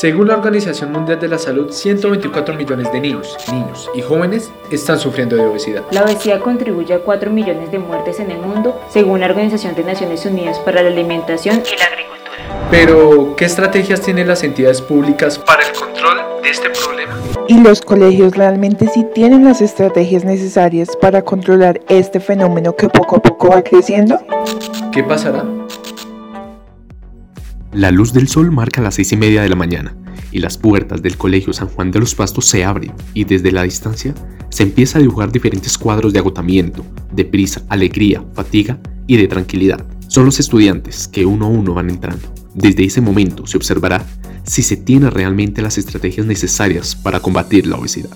Según la Organización Mundial de la Salud, 124 millones de niños, niños y jóvenes están sufriendo de obesidad. La obesidad contribuye a 4 millones de muertes en el mundo, según la Organización de Naciones Unidas para la Alimentación y la Agricultura. Pero, ¿qué estrategias tienen las entidades públicas para el control de este problema? Y los colegios realmente sí tienen las estrategias necesarias para controlar este fenómeno que poco a poco va creciendo. ¿Qué pasará? La luz del sol marca las seis y media de la mañana y las puertas del Colegio San Juan de los Pastos se abren y desde la distancia se empieza a dibujar diferentes cuadros de agotamiento, de prisa, alegría, fatiga y de tranquilidad. Son los estudiantes que uno a uno van entrando. Desde ese momento se observará si se tienen realmente las estrategias necesarias para combatir la obesidad.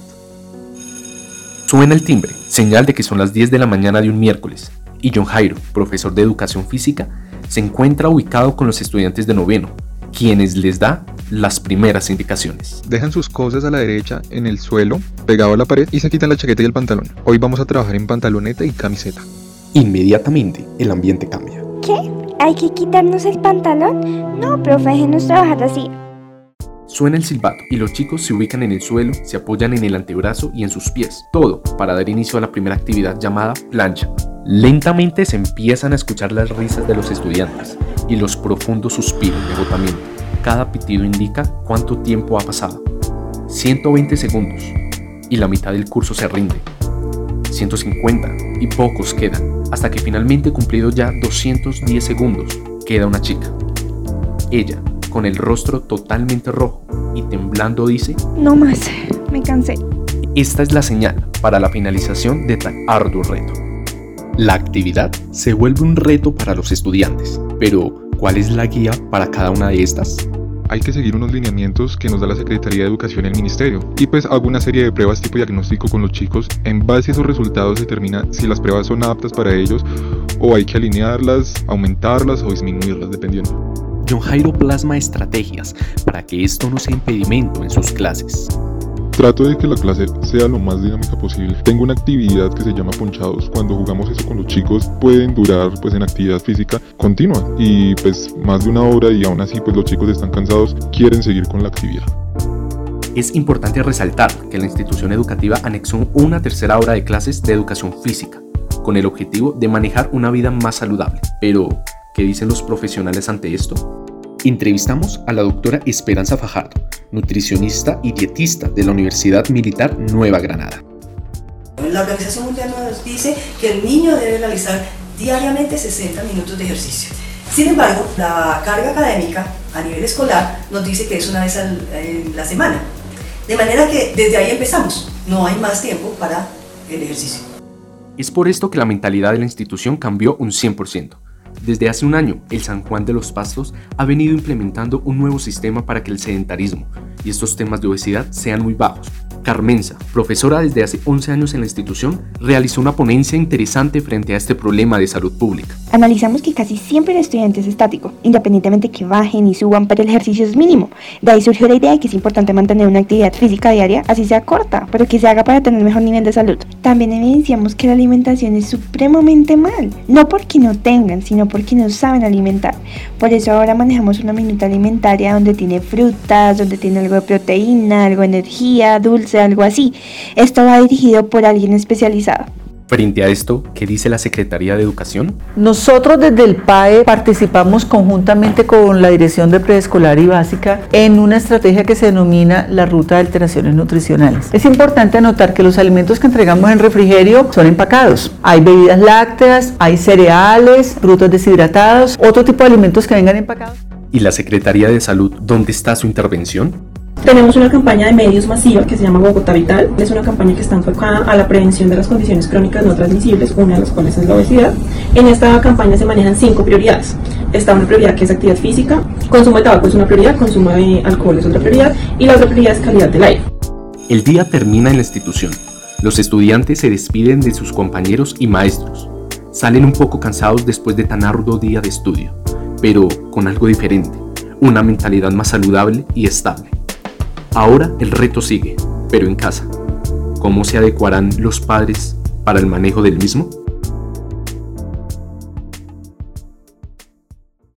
Suena el timbre, señal de que son las 10 de la mañana de un miércoles, y John Jairo, profesor de educación física, se encuentra ubicado con los estudiantes de noveno, quienes les da las primeras indicaciones. Dejan sus cosas a la derecha en el suelo, pegado a la pared, y se quitan la chaqueta y el pantalón. Hoy vamos a trabajar en pantaloneta y camiseta. Inmediatamente el ambiente cambia. ¿Qué? ¿Hay que quitarnos el pantalón? No, profe, déjenos trabajar así. Suena el silbato y los chicos se ubican en el suelo, se apoyan en el antebrazo y en sus pies, todo para dar inicio a la primera actividad llamada plancha. Lentamente se empiezan a escuchar las risas de los estudiantes y los profundos suspiros de agotamiento. Cada pitido indica cuánto tiempo ha pasado. 120 segundos y la mitad del curso se rinde. 150 y pocos quedan, hasta que finalmente cumplido ya 210 segundos, queda una chica. Ella, con el rostro totalmente rojo y temblando, dice, No más, me cansé. Esta es la señal para la finalización de tan arduo reto. La actividad se vuelve un reto para los estudiantes, pero ¿cuál es la guía para cada una de estas? Hay que seguir unos lineamientos que nos da la Secretaría de Educación y el Ministerio. Y pues hago una serie de pruebas tipo diagnóstico con los chicos. En base a esos resultados se determina si las pruebas son aptas para ellos o hay que alinearlas, aumentarlas o disminuirlas, dependiendo. John Jairo plasma estrategias para que esto no sea impedimento en sus clases. Trato de que la clase sea lo más dinámica posible. Tengo una actividad que se llama ponchados. Cuando jugamos eso con los chicos pueden durar pues en actividad física continua y pues más de una hora y aún así pues los chicos están cansados, quieren seguir con la actividad. Es importante resaltar que la institución educativa anexó una tercera hora de clases de educación física, con el objetivo de manejar una vida más saludable. Pero, ¿qué dicen los profesionales ante esto? Entrevistamos a la doctora Esperanza Fajardo, nutricionista y dietista de la Universidad Militar Nueva Granada. La Organización Mundial nos dice que el niño debe realizar diariamente 60 minutos de ejercicio. Sin embargo, la carga académica a nivel escolar nos dice que es una vez a la semana. De manera que desde ahí empezamos. No hay más tiempo para el ejercicio. Es por esto que la mentalidad de la institución cambió un 100%. Desde hace un año, el San Juan de los Pastos ha venido implementando un nuevo sistema para que el sedentarismo y estos temas de obesidad sean muy bajos. Carmenza, profesora desde hace 11 años en la institución, realizó una ponencia interesante frente a este problema de salud pública. Analizamos que casi siempre el estudiante es estático, independientemente que bajen y suban, pero el ejercicio es mínimo. De ahí surgió la idea de que es importante mantener una actividad física diaria, así sea corta, pero que se haga para tener mejor nivel de salud. También evidenciamos que la alimentación es supremamente mal, no porque no tengan, sino porque no saben alimentar. Por eso ahora manejamos una minuta alimentaria donde tiene frutas, donde tiene algo de proteína, algo de energía, dulce, algo así. Esto va dirigido por alguien especializado. Frente a esto, ¿qué dice la Secretaría de Educación? Nosotros desde el PAE participamos conjuntamente con la Dirección de Preescolar y Básica en una estrategia que se denomina la Ruta de Alteraciones Nutricionales. Es importante anotar que los alimentos que entregamos en refrigerio son empacados. Hay bebidas lácteas, hay cereales, frutos deshidratados, otro tipo de alimentos que vengan empacados. ¿Y la Secretaría de Salud, dónde está su intervención? Tenemos una campaña de medios masiva que se llama Bogotá Vital. Es una campaña que está enfocada a la prevención de las condiciones crónicas no transmisibles, una de las cuales es la obesidad. En esta campaña se manejan cinco prioridades. Está una prioridad que es actividad física, consumo de tabaco es una prioridad, consumo de alcohol es otra prioridad y la otra prioridad es calidad del aire. El día termina en la institución. Los estudiantes se despiden de sus compañeros y maestros. Salen un poco cansados después de tan arduo día de estudio, pero con algo diferente, una mentalidad más saludable y estable. Ahora el reto sigue, pero en casa. ¿Cómo se adecuarán los padres para el manejo del mismo?